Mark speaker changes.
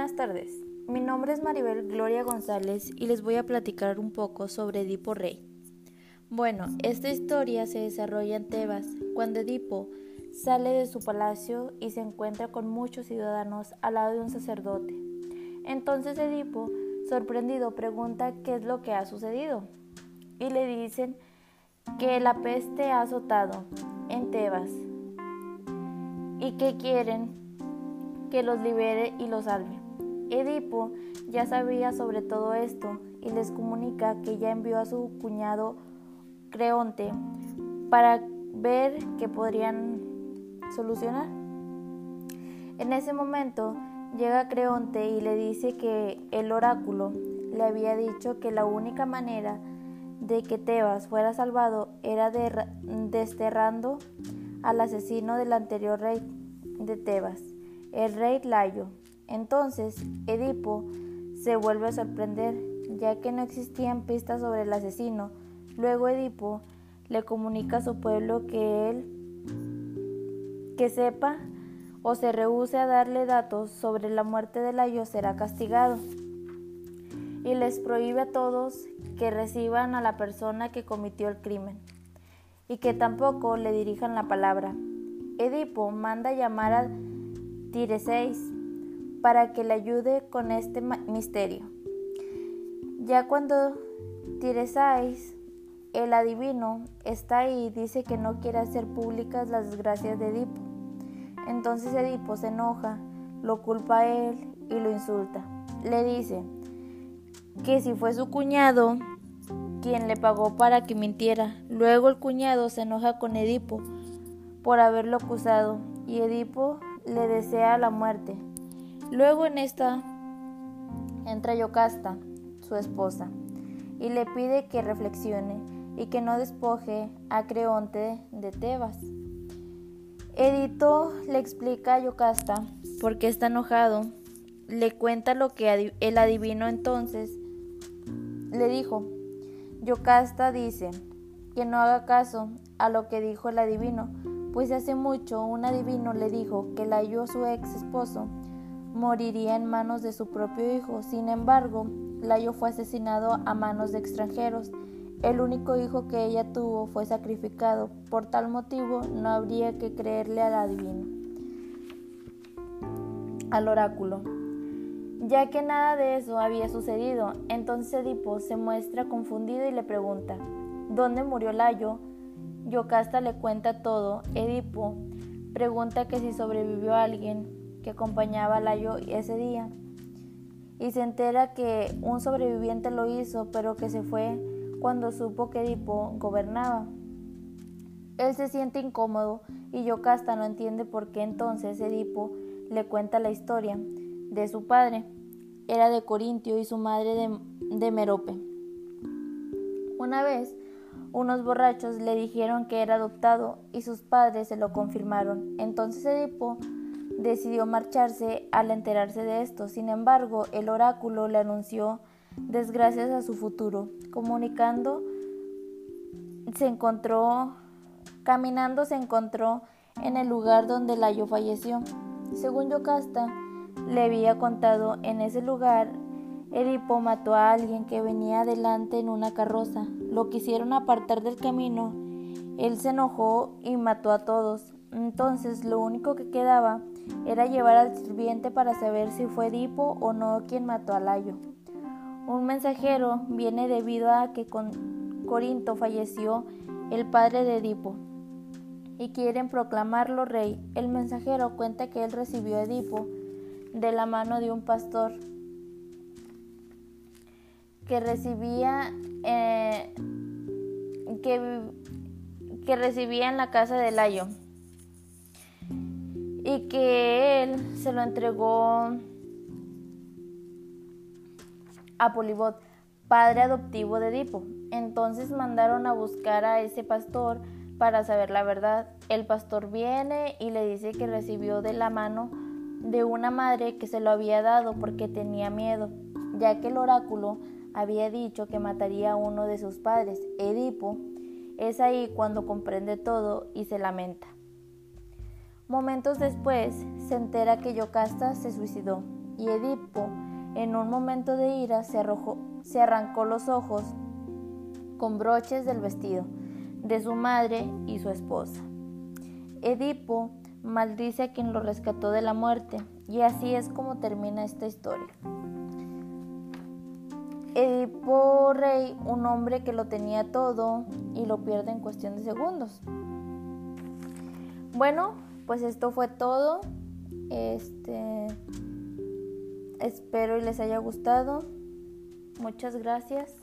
Speaker 1: Buenas tardes, mi nombre es Maribel Gloria González y les voy a platicar un poco sobre Edipo Rey. Bueno, esta historia se desarrolla en Tebas, cuando Edipo sale de su palacio y se encuentra con muchos ciudadanos al lado de un sacerdote. Entonces Edipo, sorprendido, pregunta qué es lo que ha sucedido y le dicen que la peste ha azotado en Tebas y que quieren que los libere y los salve. Edipo ya sabía sobre todo esto y les comunica que ya envió a su cuñado Creonte para ver qué podrían solucionar. En ese momento llega Creonte y le dice que el oráculo le había dicho que la única manera de que Tebas fuera salvado era desterrando al asesino del anterior rey de Tebas, el rey Layo. Entonces Edipo se vuelve a sorprender, ya que no existían pistas sobre el asesino. Luego Edipo le comunica a su pueblo que él que sepa o se rehúse a darle datos sobre la muerte de Layo será castigado. Y les prohíbe a todos que reciban a la persona que cometió el crimen y que tampoco le dirijan la palabra. Edipo manda llamar a Tireseis para que le ayude con este misterio. Ya cuando Tireseis, el adivino, está ahí, dice que no quiere hacer públicas las desgracias de Edipo. Entonces Edipo se enoja, lo culpa a él y lo insulta. Le dice que si fue su cuñado quien le pagó para que mintiera. Luego el cuñado se enoja con Edipo por haberlo acusado y Edipo le desea la muerte. Luego en esta entra Yocasta, su esposa, y le pide que reflexione y que no despoje a Creonte de Tebas. Edito le explica a Yocasta por qué está enojado, le cuenta lo que el adivino entonces le dijo. Yocasta dice que no haga caso a lo que dijo el adivino, pues hace mucho un adivino le dijo que la halló su ex esposo moriría en manos de su propio hijo. Sin embargo, Layo fue asesinado a manos de extranjeros. El único hijo que ella tuvo fue sacrificado. Por tal motivo, no habría que creerle al adivino, al oráculo. Ya que nada de eso había sucedido, entonces Edipo se muestra confundido y le pregunta, ¿dónde murió Layo? Yocasta le cuenta todo. Edipo pregunta que si sobrevivió alguien que acompañaba a Layo ese día. Y se entera que un sobreviviente lo hizo, pero que se fue cuando supo que Edipo gobernaba. Él se siente incómodo y Yocasta no entiende por qué entonces Edipo le cuenta la historia de su padre. Era de Corintio y su madre de, de Merope. Una vez unos borrachos le dijeron que era adoptado y sus padres se lo confirmaron. Entonces Edipo decidió marcharse al enterarse de esto. Sin embargo, el oráculo le anunció desgracias a su futuro. Comunicando, se encontró, caminando se encontró en el lugar donde Layo falleció. Según Yocasta le había contado, en ese lugar Edipo mató a alguien que venía adelante en una carroza. Lo quisieron apartar del camino. Él se enojó y mató a todos. Entonces lo único que quedaba era llevar al sirviente para saber si fue Edipo o no quien mató a Layo. Un mensajero viene debido a que con Corinto falleció el padre de Edipo y quieren proclamarlo rey. El mensajero cuenta que él recibió a Edipo de la mano de un pastor que recibía eh, que, que, recibía en la casa de Layo y que él se lo entregó a Polibot, padre adoptivo de Edipo. Entonces mandaron a buscar a ese pastor para saber la verdad. El pastor viene y le dice que recibió de la mano de una madre que se lo había dado porque tenía miedo, ya que el oráculo había dicho que mataría a uno de sus padres, Edipo, es ahí cuando comprende todo y se lamenta. Momentos después se entera que Yocasta se suicidó y Edipo, en un momento de ira, se, arrojó, se arrancó los ojos con broches del vestido de su madre y su esposa. Edipo maldice a quien lo rescató de la muerte y así es como termina esta historia. Edipo Rey, un hombre que lo tenía todo y lo pierde en cuestión de segundos. Bueno, pues esto fue todo. Este espero les haya gustado. Muchas gracias.